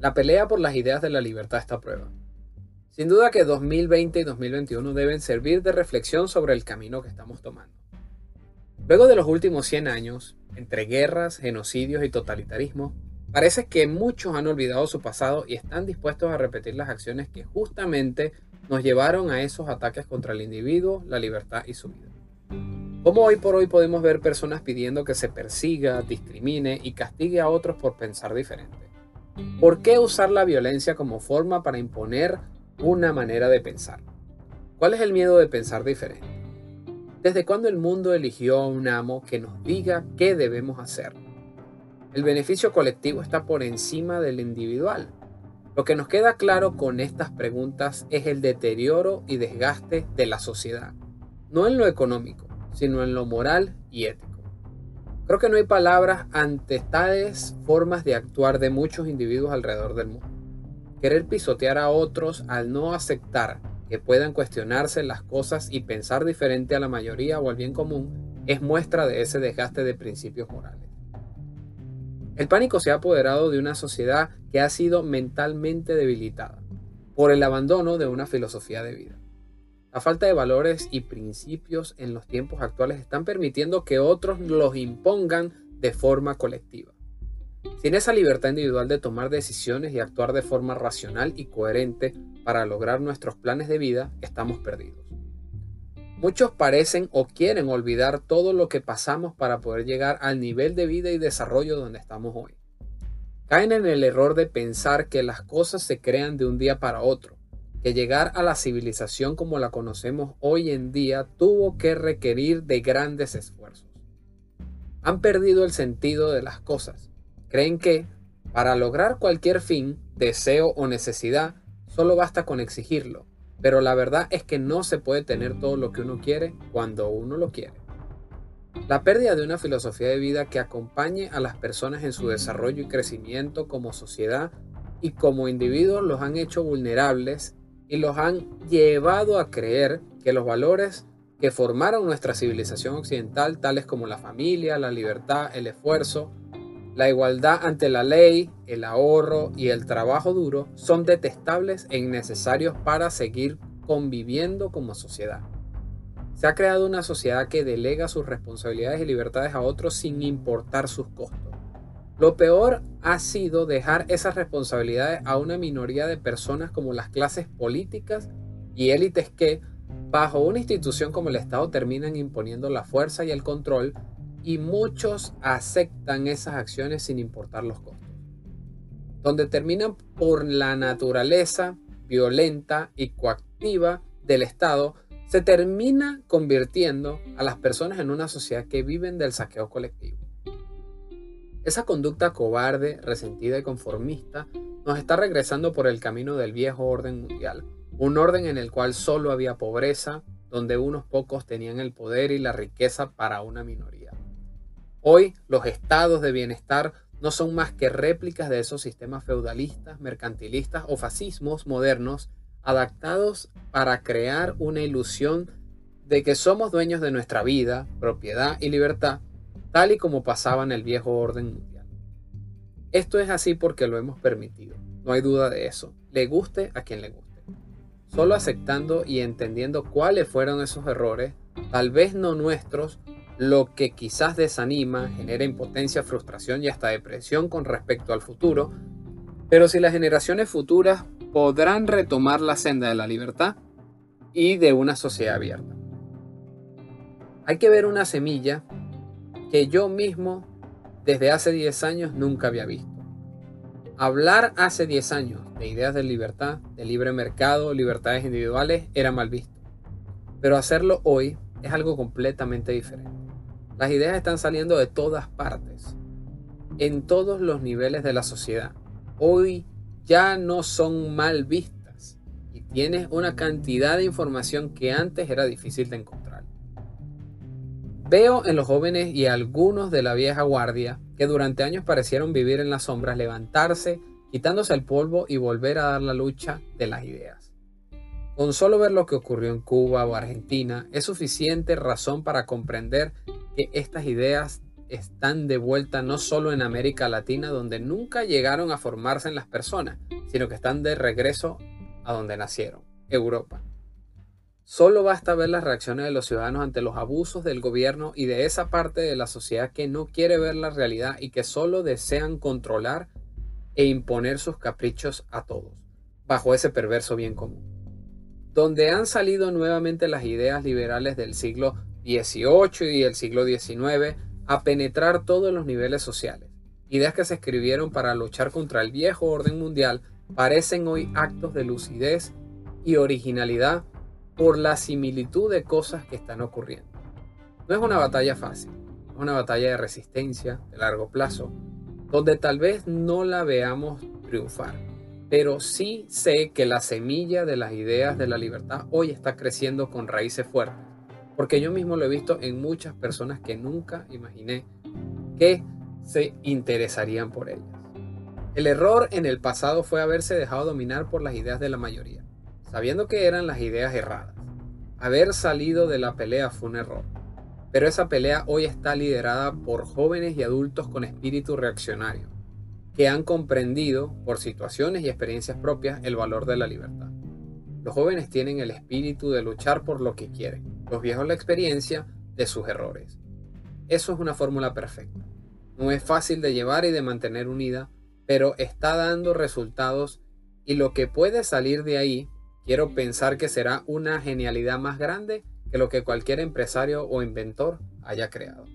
La pelea por las ideas de la libertad está a prueba. Sin duda que 2020 y 2021 deben servir de reflexión sobre el camino que estamos tomando. Luego de los últimos 100 años, entre guerras, genocidios y totalitarismo, parece que muchos han olvidado su pasado y están dispuestos a repetir las acciones que justamente nos llevaron a esos ataques contra el individuo, la libertad y su vida. ¿Cómo hoy por hoy podemos ver personas pidiendo que se persiga, discrimine y castigue a otros por pensar diferente? ¿Por qué usar la violencia como forma para imponer una manera de pensar? ¿Cuál es el miedo de pensar diferente? ¿Desde cuándo el mundo eligió a un amo que nos diga qué debemos hacer? El beneficio colectivo está por encima del individual. Lo que nos queda claro con estas preguntas es el deterioro y desgaste de la sociedad, no en lo económico, sino en lo moral y ético. Creo que no hay palabras ante tales formas de actuar de muchos individuos alrededor del mundo. Querer pisotear a otros al no aceptar que puedan cuestionarse las cosas y pensar diferente a la mayoría o al bien común es muestra de ese desgaste de principios morales. El pánico se ha apoderado de una sociedad que ha sido mentalmente debilitada por el abandono de una filosofía de vida. La falta de valores y principios en los tiempos actuales están permitiendo que otros los impongan de forma colectiva. Sin esa libertad individual de tomar decisiones y actuar de forma racional y coherente para lograr nuestros planes de vida, estamos perdidos. Muchos parecen o quieren olvidar todo lo que pasamos para poder llegar al nivel de vida y desarrollo donde estamos hoy. Caen en el error de pensar que las cosas se crean de un día para otro que llegar a la civilización como la conocemos hoy en día tuvo que requerir de grandes esfuerzos. Han perdido el sentido de las cosas. Creen que, para lograr cualquier fin, deseo o necesidad, solo basta con exigirlo. Pero la verdad es que no se puede tener todo lo que uno quiere cuando uno lo quiere. La pérdida de una filosofía de vida que acompañe a las personas en su desarrollo y crecimiento como sociedad y como individuos los han hecho vulnerables y los han llevado a creer que los valores que formaron nuestra civilización occidental, tales como la familia, la libertad, el esfuerzo, la igualdad ante la ley, el ahorro y el trabajo duro, son detestables e innecesarios para seguir conviviendo como sociedad. Se ha creado una sociedad que delega sus responsabilidades y libertades a otros sin importar sus costos. Lo peor ha sido dejar esas responsabilidades a una minoría de personas como las clases políticas y élites que, bajo una institución como el Estado, terminan imponiendo la fuerza y el control y muchos aceptan esas acciones sin importar los costos. Donde terminan por la naturaleza violenta y coactiva del Estado, se termina convirtiendo a las personas en una sociedad que viven del saqueo colectivo. Esa conducta cobarde, resentida y conformista nos está regresando por el camino del viejo orden mundial, un orden en el cual solo había pobreza, donde unos pocos tenían el poder y la riqueza para una minoría. Hoy los estados de bienestar no son más que réplicas de esos sistemas feudalistas, mercantilistas o fascismos modernos adaptados para crear una ilusión de que somos dueños de nuestra vida, propiedad y libertad tal y como pasaba en el viejo orden mundial. Esto es así porque lo hemos permitido, no hay duda de eso, le guste a quien le guste. Solo aceptando y entendiendo cuáles fueron esos errores, tal vez no nuestros, lo que quizás desanima, genera impotencia, frustración y hasta depresión con respecto al futuro, pero si las generaciones futuras podrán retomar la senda de la libertad y de una sociedad abierta. Hay que ver una semilla que yo mismo desde hace 10 años nunca había visto. Hablar hace 10 años de ideas de libertad, de libre mercado, libertades individuales, era mal visto. Pero hacerlo hoy es algo completamente diferente. Las ideas están saliendo de todas partes, en todos los niveles de la sociedad. Hoy ya no son mal vistas y tienes una cantidad de información que antes era difícil de encontrar. Veo en los jóvenes y algunos de la vieja guardia que durante años parecieron vivir en las sombras, levantarse, quitándose el polvo y volver a dar la lucha de las ideas. Con solo ver lo que ocurrió en Cuba o Argentina es suficiente razón para comprender que estas ideas están de vuelta no solo en América Latina, donde nunca llegaron a formarse en las personas, sino que están de regreso a donde nacieron, Europa. Solo basta ver las reacciones de los ciudadanos ante los abusos del gobierno y de esa parte de la sociedad que no quiere ver la realidad y que solo desean controlar e imponer sus caprichos a todos, bajo ese perverso bien común. Donde han salido nuevamente las ideas liberales del siglo XVIII y el siglo XIX a penetrar todos los niveles sociales. Ideas que se escribieron para luchar contra el viejo orden mundial parecen hoy actos de lucidez y originalidad por la similitud de cosas que están ocurriendo. No es una batalla fácil, es una batalla de resistencia de largo plazo, donde tal vez no la veamos triunfar, pero sí sé que la semilla de las ideas de la libertad hoy está creciendo con raíces fuertes, porque yo mismo lo he visto en muchas personas que nunca imaginé que se interesarían por ellas. El error en el pasado fue haberse dejado dominar por las ideas de la mayoría sabiendo que eran las ideas erradas. Haber salido de la pelea fue un error, pero esa pelea hoy está liderada por jóvenes y adultos con espíritu reaccionario, que han comprendido, por situaciones y experiencias propias, el valor de la libertad. Los jóvenes tienen el espíritu de luchar por lo que quieren, los viejos la experiencia de sus errores. Eso es una fórmula perfecta. No es fácil de llevar y de mantener unida, pero está dando resultados y lo que puede salir de ahí quiero pensar que será una genialidad más grande que lo que cualquier empresario o inventor haya creado.